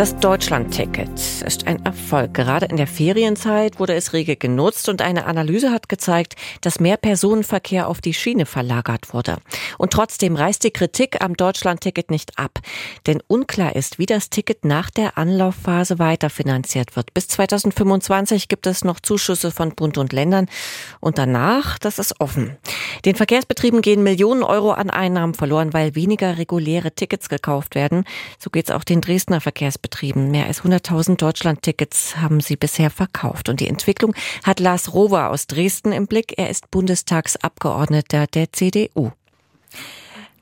Das Deutschland-Ticket ist ein Erfolg. Gerade in der Ferienzeit wurde es rege genutzt und eine Analyse hat gezeigt, dass mehr Personenverkehr auf die Schiene verlagert wurde. Und trotzdem reißt die Kritik am Deutschland-Ticket nicht ab. Denn unklar ist, wie das Ticket nach der Anlaufphase weiterfinanziert wird. Bis 2025 gibt es noch Zuschüsse von Bund und Ländern. Und danach, das ist offen. Den Verkehrsbetrieben gehen Millionen Euro an Einnahmen verloren, weil weniger reguläre Tickets gekauft werden. So geht es auch den Dresdner Verkehrsbetrieben betrieben. Mehr als 100.000 Deutschland-Tickets haben sie bisher verkauft. Und die Entwicklung hat Lars Rover aus Dresden im Blick. Er ist Bundestagsabgeordneter der CDU.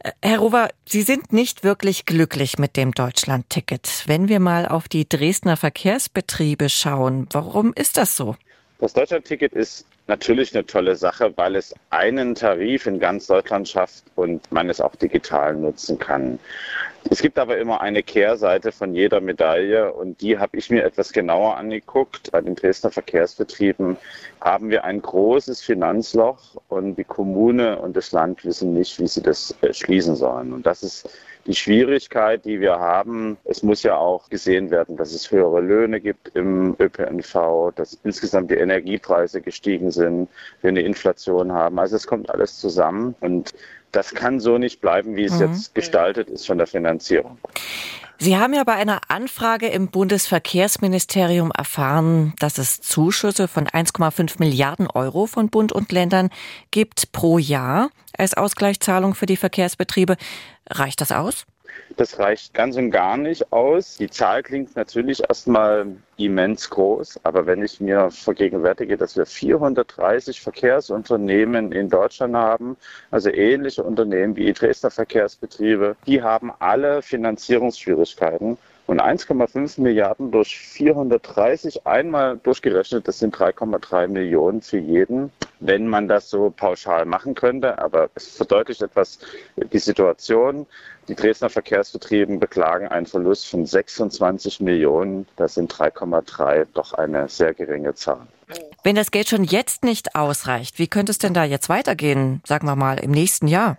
Äh, Herr Rover, Sie sind nicht wirklich glücklich mit dem Deutschland-Ticket. Wenn wir mal auf die Dresdner Verkehrsbetriebe schauen, warum ist das so? Das Deutschland-Ticket ist natürlich eine tolle Sache, weil es einen Tarif in ganz Deutschland schafft und man es auch digital nutzen kann. Es gibt aber immer eine Kehrseite von jeder Medaille und die habe ich mir etwas genauer angeguckt. Bei den Dresdner Verkehrsbetrieben haben wir ein großes Finanzloch und die Kommune und das Land wissen nicht, wie sie das äh, schließen sollen. Und das ist die Schwierigkeit, die wir haben. Es muss ja auch gesehen werden, dass es höhere Löhne gibt im ÖPNV, dass insgesamt die Energiepreise gestiegen sind, wir eine Inflation haben. Also es kommt alles zusammen und das kann so nicht bleiben, wie es mhm. jetzt gestaltet ist von der Finanzierung. Sie haben ja bei einer Anfrage im Bundesverkehrsministerium erfahren, dass es Zuschüsse von 1,5 Milliarden Euro von Bund und Ländern gibt pro Jahr als Ausgleichszahlung für die Verkehrsbetriebe. Reicht das aus? Das reicht ganz und gar nicht aus. Die Zahl klingt natürlich erstmal immens groß, aber wenn ich mir vergegenwärtige, dass wir 430 Verkehrsunternehmen in Deutschland haben, also ähnliche Unternehmen wie die Dresdner Verkehrsbetriebe, die haben alle Finanzierungsschwierigkeiten. Und 1,5 Milliarden durch 430 einmal durchgerechnet, das sind 3,3 Millionen für jeden, wenn man das so pauschal machen könnte. Aber es verdeutlicht etwas die Situation. Die Dresdner Verkehrsbetrieben beklagen einen Verlust von 26 Millionen. Das sind 3,3, doch eine sehr geringe Zahl. Wenn das Geld schon jetzt nicht ausreicht, wie könnte es denn da jetzt weitergehen, sagen wir mal, im nächsten Jahr?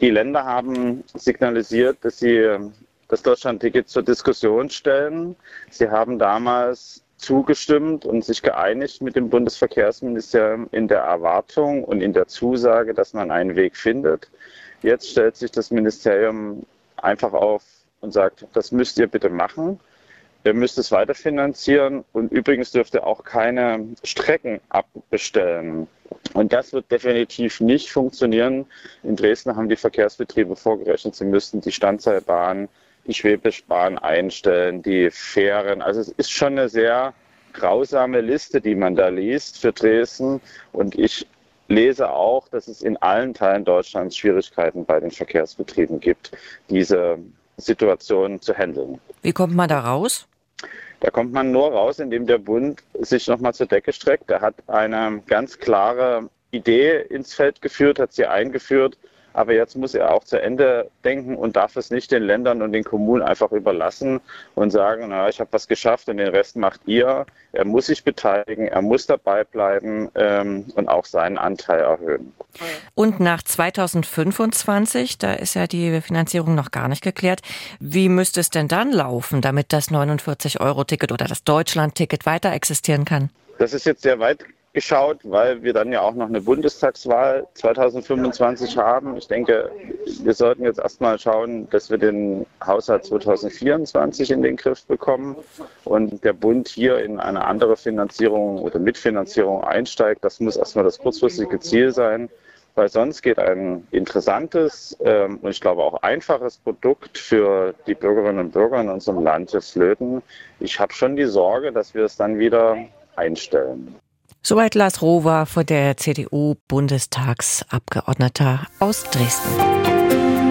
Die Länder haben signalisiert, dass sie das Deutschlandticket zur Diskussion stellen. Sie haben damals zugestimmt und sich geeinigt mit dem Bundesverkehrsministerium in der Erwartung und in der Zusage, dass man einen Weg findet. Jetzt stellt sich das Ministerium einfach auf und sagt, das müsst ihr bitte machen. Ihr müsst es weiterfinanzieren und übrigens dürft ihr auch keine Strecken abbestellen. Und das wird definitiv nicht funktionieren. In Dresden haben die Verkehrsbetriebe vorgerechnet, sie müssten die Standseilbahn die Schwäbischbahn einstellen, die Fähren. Also es ist schon eine sehr grausame Liste, die man da liest für Dresden. Und ich lese auch, dass es in allen Teilen Deutschlands Schwierigkeiten bei den Verkehrsbetrieben gibt, diese Situation zu handeln. Wie kommt man da raus? Da kommt man nur raus, indem der Bund sich nochmal zur Decke streckt. Er hat eine ganz klare Idee ins Feld geführt, hat sie eingeführt aber jetzt muss er auch zu Ende denken und darf es nicht den Ländern und den Kommunen einfach überlassen und sagen, na, ich habe was geschafft und den Rest macht ihr. Er muss sich beteiligen, er muss dabei bleiben ähm, und auch seinen Anteil erhöhen. Und nach 2025, da ist ja die Finanzierung noch gar nicht geklärt, wie müsste es denn dann laufen, damit das 49-Euro-Ticket oder das Deutschland-Ticket weiter existieren kann? Das ist jetzt sehr weit geschaut, weil wir dann ja auch noch eine Bundestagswahl 2025 haben. Ich denke, wir sollten jetzt erstmal schauen, dass wir den Haushalt 2024 in den Griff bekommen und der Bund hier in eine andere Finanzierung oder Mitfinanzierung einsteigt. Das muss erstmal das kurzfristige Ziel sein, weil sonst geht ein interessantes ähm, und ich glaube auch einfaches Produkt für die Bürgerinnen und Bürger in unserem Land jetzt flöten. Ich habe schon die Sorge, dass wir es dann wieder einstellen. Soweit Lars Rover vor der CDU-Bundestagsabgeordneter aus Dresden.